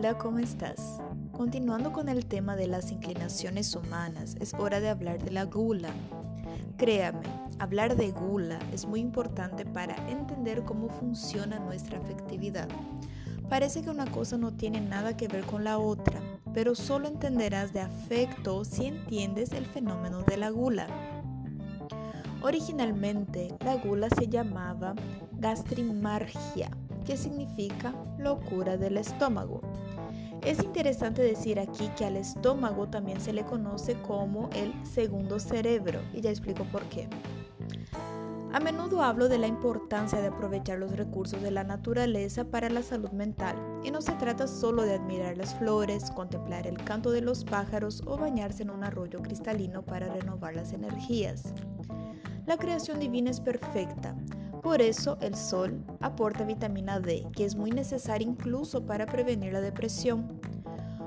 Hola, ¿cómo estás? Continuando con el tema de las inclinaciones humanas, es hora de hablar de la gula. Créame, hablar de gula es muy importante para entender cómo funciona nuestra afectividad. Parece que una cosa no tiene nada que ver con la otra, pero solo entenderás de afecto si entiendes el fenómeno de la gula. Originalmente, la gula se llamaba gastrimargia que significa locura del estómago. Es interesante decir aquí que al estómago también se le conoce como el segundo cerebro y ya explico por qué. A menudo hablo de la importancia de aprovechar los recursos de la naturaleza para la salud mental y no se trata solo de admirar las flores, contemplar el canto de los pájaros o bañarse en un arroyo cristalino para renovar las energías. La creación divina es perfecta, por eso el sol aporta vitamina D, que es muy necesaria incluso para prevenir la depresión.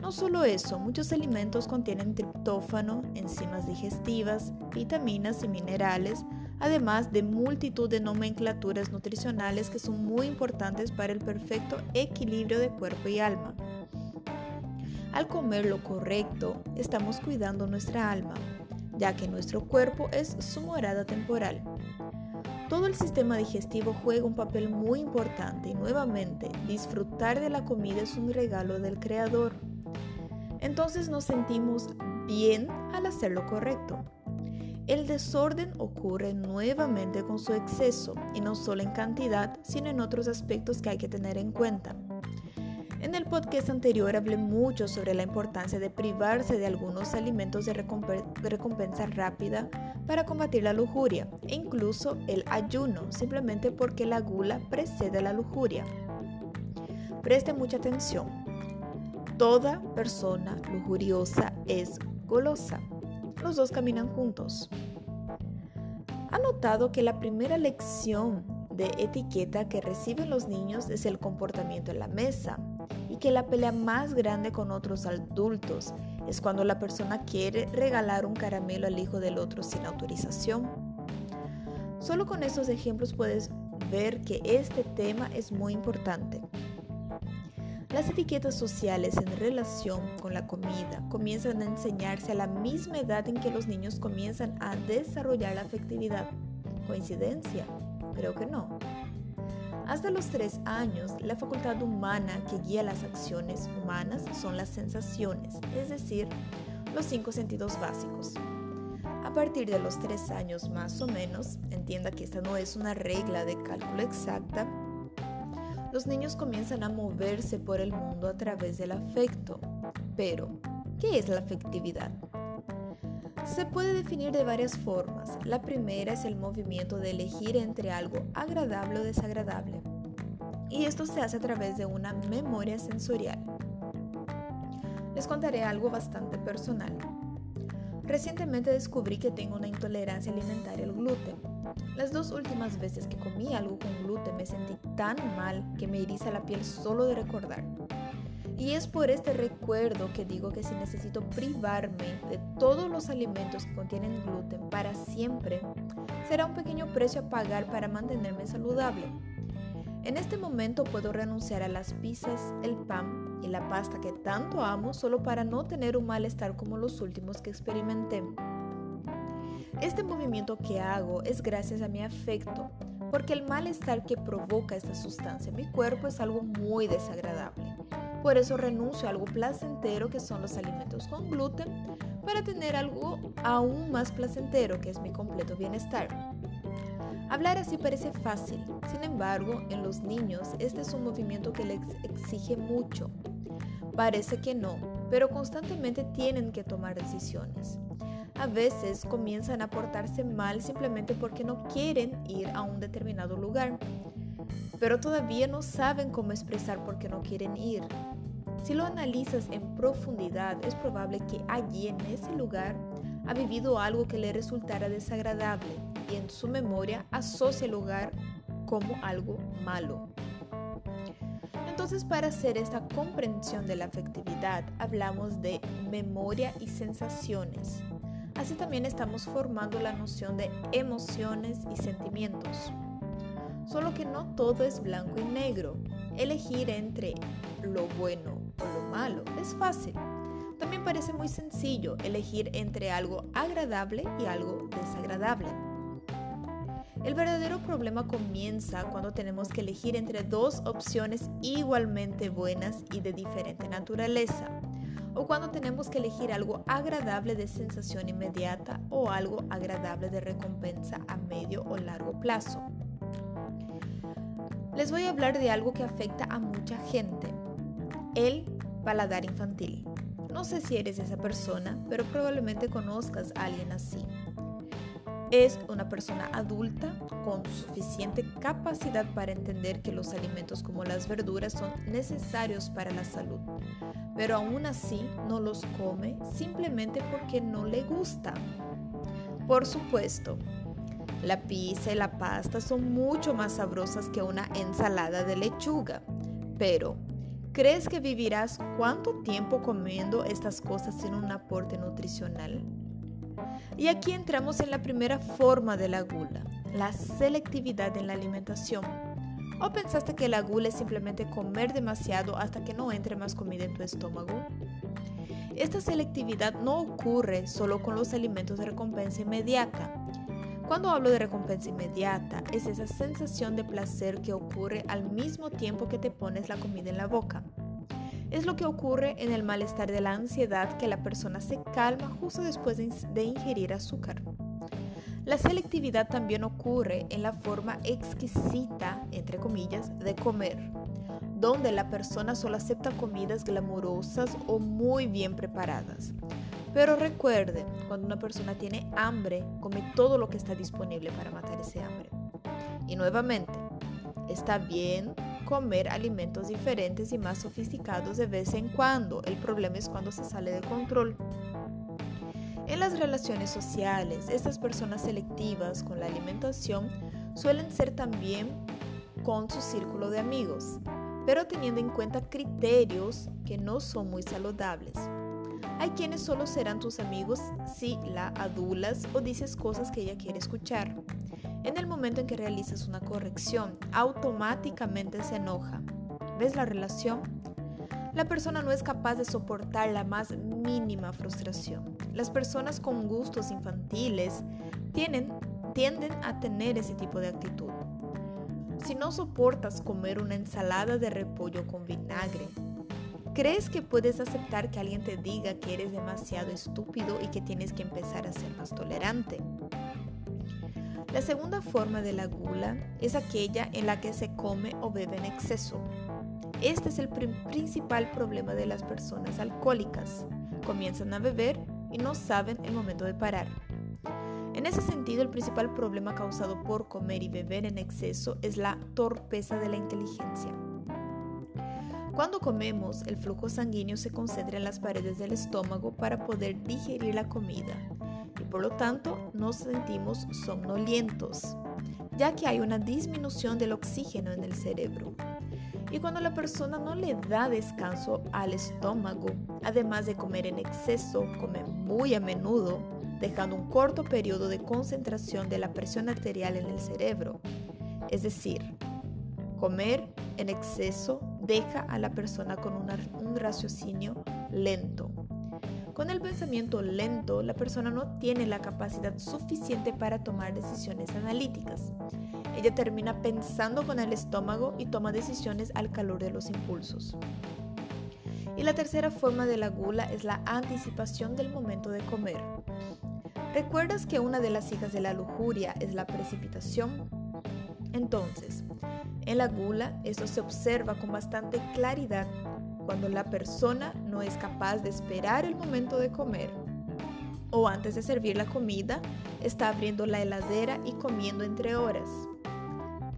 No solo eso, muchos alimentos contienen triptófano, enzimas digestivas, vitaminas y minerales, además de multitud de nomenclaturas nutricionales que son muy importantes para el perfecto equilibrio de cuerpo y alma. Al comer lo correcto, estamos cuidando nuestra alma, ya que nuestro cuerpo es su morada temporal. Todo el sistema digestivo juega un papel muy importante y nuevamente disfrutar de la comida es un regalo del Creador. Entonces nos sentimos bien al hacer lo correcto. El desorden ocurre nuevamente con su exceso y no solo en cantidad, sino en otros aspectos que hay que tener en cuenta. En el podcast anterior hablé mucho sobre la importancia de privarse de algunos alimentos de recompensa rápida para combatir la lujuria e incluso el ayuno, simplemente porque la gula precede a la lujuria. Preste mucha atención. Toda persona lujuriosa es golosa. Los dos caminan juntos. ¿Ha notado que la primera lección de etiqueta que reciben los niños es el comportamiento en la mesa? Y que la pelea más grande con otros adultos es cuando la persona quiere regalar un caramelo al hijo del otro sin autorización. Solo con estos ejemplos puedes ver que este tema es muy importante. Las etiquetas sociales en relación con la comida comienzan a enseñarse a la misma edad en que los niños comienzan a desarrollar la afectividad. ¿Coincidencia? Creo que no. Hasta los tres años, la facultad humana que guía las acciones humanas son las sensaciones, es decir, los cinco sentidos básicos. A partir de los tres años más o menos, entienda que esta no es una regla de cálculo exacta, los niños comienzan a moverse por el mundo a través del afecto. Pero, ¿qué es la afectividad? Se puede definir de varias formas. La primera es el movimiento de elegir entre algo agradable o desagradable. Y esto se hace a través de una memoria sensorial. Les contaré algo bastante personal. Recientemente descubrí que tengo una intolerancia alimentaria al gluten. Las dos últimas veces que comí algo con gluten me sentí tan mal que me eriza la piel solo de recordar. Y es por este recuerdo que digo que si necesito privarme de todos los alimentos que contienen gluten para siempre, será un pequeño precio a pagar para mantenerme saludable. En este momento puedo renunciar a las pizzas, el pan y la pasta que tanto amo solo para no tener un malestar como los últimos que experimenté. Este movimiento que hago es gracias a mi afecto, porque el malestar que provoca esta sustancia en mi cuerpo es algo muy desagradable. Por eso renuncio a algo placentero que son los alimentos con gluten para tener algo aún más placentero que es mi completo bienestar. Hablar así parece fácil, sin embargo, en los niños este es un movimiento que les exige mucho. Parece que no, pero constantemente tienen que tomar decisiones. A veces comienzan a portarse mal simplemente porque no quieren ir a un determinado lugar, pero todavía no saben cómo expresar por qué no quieren ir. Si lo analizas en profundidad, es probable que allí en ese lugar ha vivido algo que le resultara desagradable y en su memoria asocia el lugar como algo malo. Entonces, para hacer esta comprensión de la afectividad, hablamos de memoria y sensaciones. Así también estamos formando la noción de emociones y sentimientos. Solo que no todo es blanco y negro. Elegir entre lo bueno lo malo. Es fácil. También parece muy sencillo elegir entre algo agradable y algo desagradable. El verdadero problema comienza cuando tenemos que elegir entre dos opciones igualmente buenas y de diferente naturaleza, o cuando tenemos que elegir algo agradable de sensación inmediata o algo agradable de recompensa a medio o largo plazo. Les voy a hablar de algo que afecta a mucha gente, el paladar infantil. No sé si eres esa persona, pero probablemente conozcas a alguien así. Es una persona adulta con suficiente capacidad para entender que los alimentos como las verduras son necesarios para la salud, pero aún así no los come simplemente porque no le gusta. Por supuesto, la pizza y la pasta son mucho más sabrosas que una ensalada de lechuga, pero ¿Crees que vivirás cuánto tiempo comiendo estas cosas sin un aporte nutricional? Y aquí entramos en la primera forma de la gula, la selectividad en la alimentación. ¿O pensaste que la gula es simplemente comer demasiado hasta que no entre más comida en tu estómago? Esta selectividad no ocurre solo con los alimentos de recompensa inmediata. Cuando hablo de recompensa inmediata, es esa sensación de placer que ocurre al mismo tiempo que te pones la comida en la boca. Es lo que ocurre en el malestar de la ansiedad que la persona se calma justo después de, ingerir azúcar. La selectividad también ocurre en la forma exquisita, entre comillas, de comer, donde la persona solo acepta comidas glamurosas o muy bien preparadas. Pero recuerde, cuando una persona tiene hambre, come todo lo que está disponible para matar ese hambre. Y nuevamente, está bien comer alimentos diferentes y más sofisticados de vez en cuando. El problema es cuando se sale de control. En las relaciones sociales, estas personas selectivas con la alimentación suelen ser también con su círculo de amigos, pero teniendo en cuenta criterios que no son muy saludables. Hay quienes solo serán tus amigos si la adulas o dices cosas que ella quiere escuchar. En el momento en que realizas una corrección, automáticamente se enoja. ¿Ves la relación? La persona no es capaz de soportar la más mínima frustración. Las personas con gustos infantiles tienden a tener ese tipo de actitud. Si no soportas comer una ensalada de repollo con vinagre, ¿Crees que puedes aceptar que alguien te diga que eres demasiado estúpido y que tienes que empezar a ser más tolerante? La segunda forma de la gula es aquella en la que se come o bebe en exceso. Este es el principal problema de las personas alcohólicas. Comienzan a beber y no saben el momento de parar. En ese sentido, el principal problema causado por comer y beber en exceso es la torpeza de la inteligencia. Cuando comemos, el flujo sanguíneo se concentra en las paredes del estómago para poder digerir la comida y por lo tanto nos sentimos somnolientos, ya que hay una disminución del oxígeno en el cerebro. Y cuando la persona no le da descanso al estómago, además de comer en exceso, come muy a menudo, dejando un corto periodo de concentración de la presión arterial en el cerebro. Es decir, comer en exceso deja a la persona con un raciocinio lento. Con el pensamiento lento, la persona no tiene la capacidad suficiente para tomar decisiones analíticas. Ella termina pensando con el estómago y toma decisiones al calor de los impulsos. Y la tercera forma de la gula es la anticipación del momento de comer. ¿Recuerdas que una de las hijas de la lujuria es la precipitación? Entonces, en la gula, esto se observa con bastante claridad cuando la persona no es capaz de esperar el momento de comer o antes de servir la comida, está abriendo la heladera y comiendo entre horas.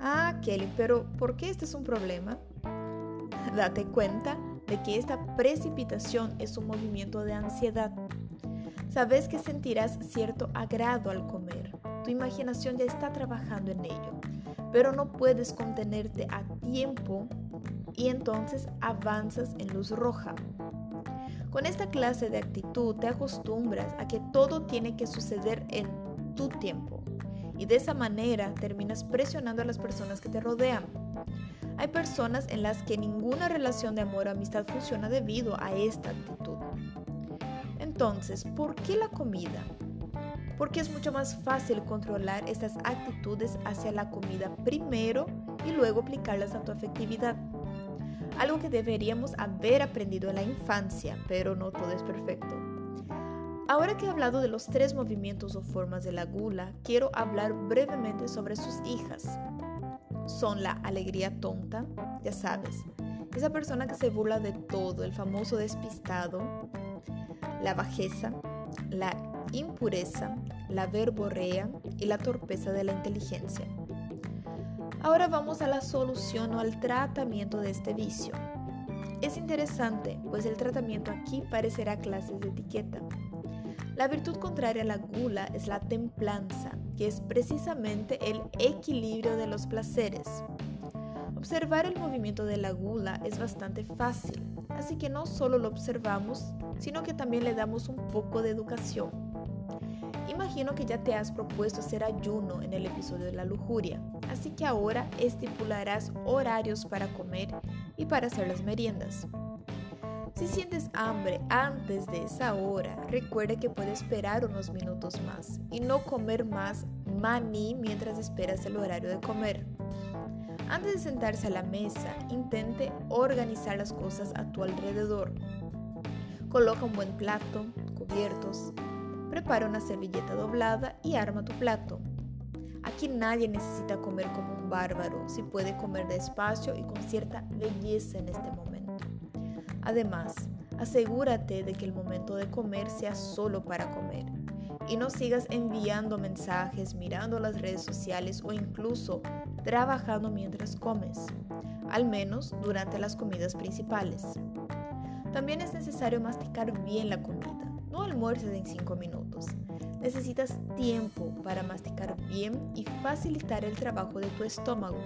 Ah, Kelly, pero ¿por qué este es un problema? Date cuenta de que esta precipitación es un movimiento de ansiedad. Sabes que sentirás cierto agrado al comer. Tu imaginación ya está trabajando en ello pero no puedes contenerte a tiempo y entonces avanzas en luz roja. Con esta clase de actitud te acostumbras a que todo tiene que suceder en tu tiempo y de esa manera terminas presionando a las personas que te rodean. Hay personas en las que ninguna relación de amor o amistad funciona debido a esta actitud. Entonces, ¿por qué la comida? Porque es mucho más fácil controlar estas actitudes hacia la comida primero y luego aplicarlas a tu afectividad. Algo que deberíamos haber aprendido en la infancia, pero no todo es perfecto. Ahora que he hablado de los tres movimientos o formas de la gula, quiero hablar brevemente sobre sus hijas. Son la alegría tonta, ya sabes, esa persona que se burla de todo, el famoso despistado, la bajeza, la impureza, la verborrea y la torpeza de la inteligencia. Ahora vamos a la solución o al tratamiento de este vicio. Es interesante, pues el tratamiento aquí parecerá clases de etiqueta. La virtud contraria a la gula es la templanza, que es precisamente el equilibrio de los placeres. Observar el movimiento de la gula es bastante fácil, así que no solo lo observamos, sino que también le damos un poco de educación. Imagino que ya te has propuesto hacer ayuno en el episodio de la lujuria, así que ahora estipularás horarios para comer y para hacer las meriendas. Si sientes hambre antes de esa hora, recuerde que puede esperar unos minutos más y no comer más maní mientras esperas el horario de comer. Antes de sentarse a la mesa, intente organizar las cosas a tu alrededor. Coloca un buen plato, cubiertos, prepara una servilleta doblada y arma tu plato. Aquí nadie necesita comer como un bárbaro, si puede comer despacio y con cierta belleza en este momento. Además, asegúrate de que el momento de comer sea solo para comer y no sigas enviando mensajes, mirando las redes sociales o incluso trabajando mientras comes, al menos durante las comidas principales. También es necesario masticar bien la comida, no almuerces en 5 minutos. Necesitas tiempo para masticar bien y facilitar el trabajo de tu estómago.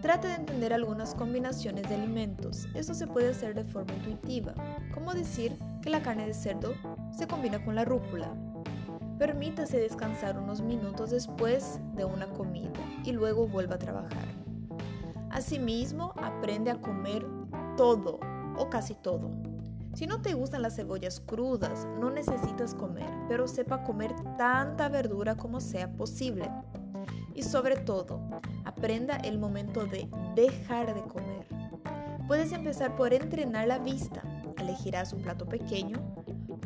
Trate de entender algunas combinaciones de alimentos. Esto se puede hacer de forma intuitiva, como decir que la carne de cerdo se combina con la rúcula. Permítase descansar unos minutos después de una comida y luego vuelva a trabajar. Asimismo, aprende a comer todo o casi todo. Si no te gustan las cebollas crudas, no necesitas comer, pero sepa comer tanta verdura como sea posible. Y sobre todo, aprenda el momento de dejar de comer. Puedes empezar por entrenar la vista. Elegirás un plato pequeño,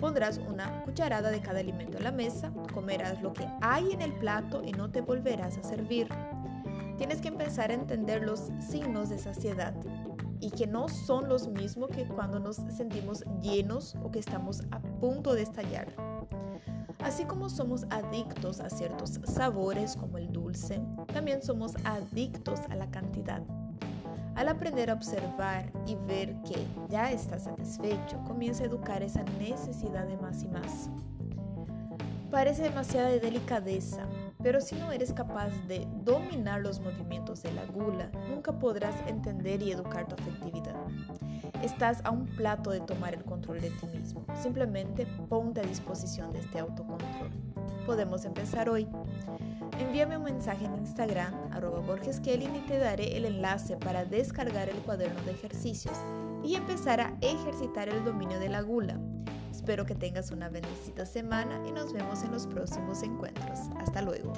pondrás una cucharada de cada alimento en la mesa, comerás lo que hay en el plato y no te volverás a servir. Tienes que empezar a entender los signos de saciedad y que no son los mismos que cuando nos sentimos llenos o que estamos a punto de estallar. Así como somos adictos a ciertos sabores como el dulce, también somos adictos a la cantidad. Al aprender a observar y ver que ya estás satisfecho, comienza a educar esa necesidad de más y más. Parece demasiada delicadeza, pero si no eres capaz de dominar los movimientos de la gula, nunca podrás entender y educar tu afectividad. Estás a un plato de tomar el control de ti mismo. Simplemente ponte a disposición de este autocontrol. Podemos empezar hoy. Envíame un mensaje en Instagram, arroba Borges y te daré el enlace para descargar el cuaderno de ejercicios y empezar a ejercitar el dominio de la gula. Espero que tengas una bendecida semana y nos vemos en los próximos encuentros. Hasta luego.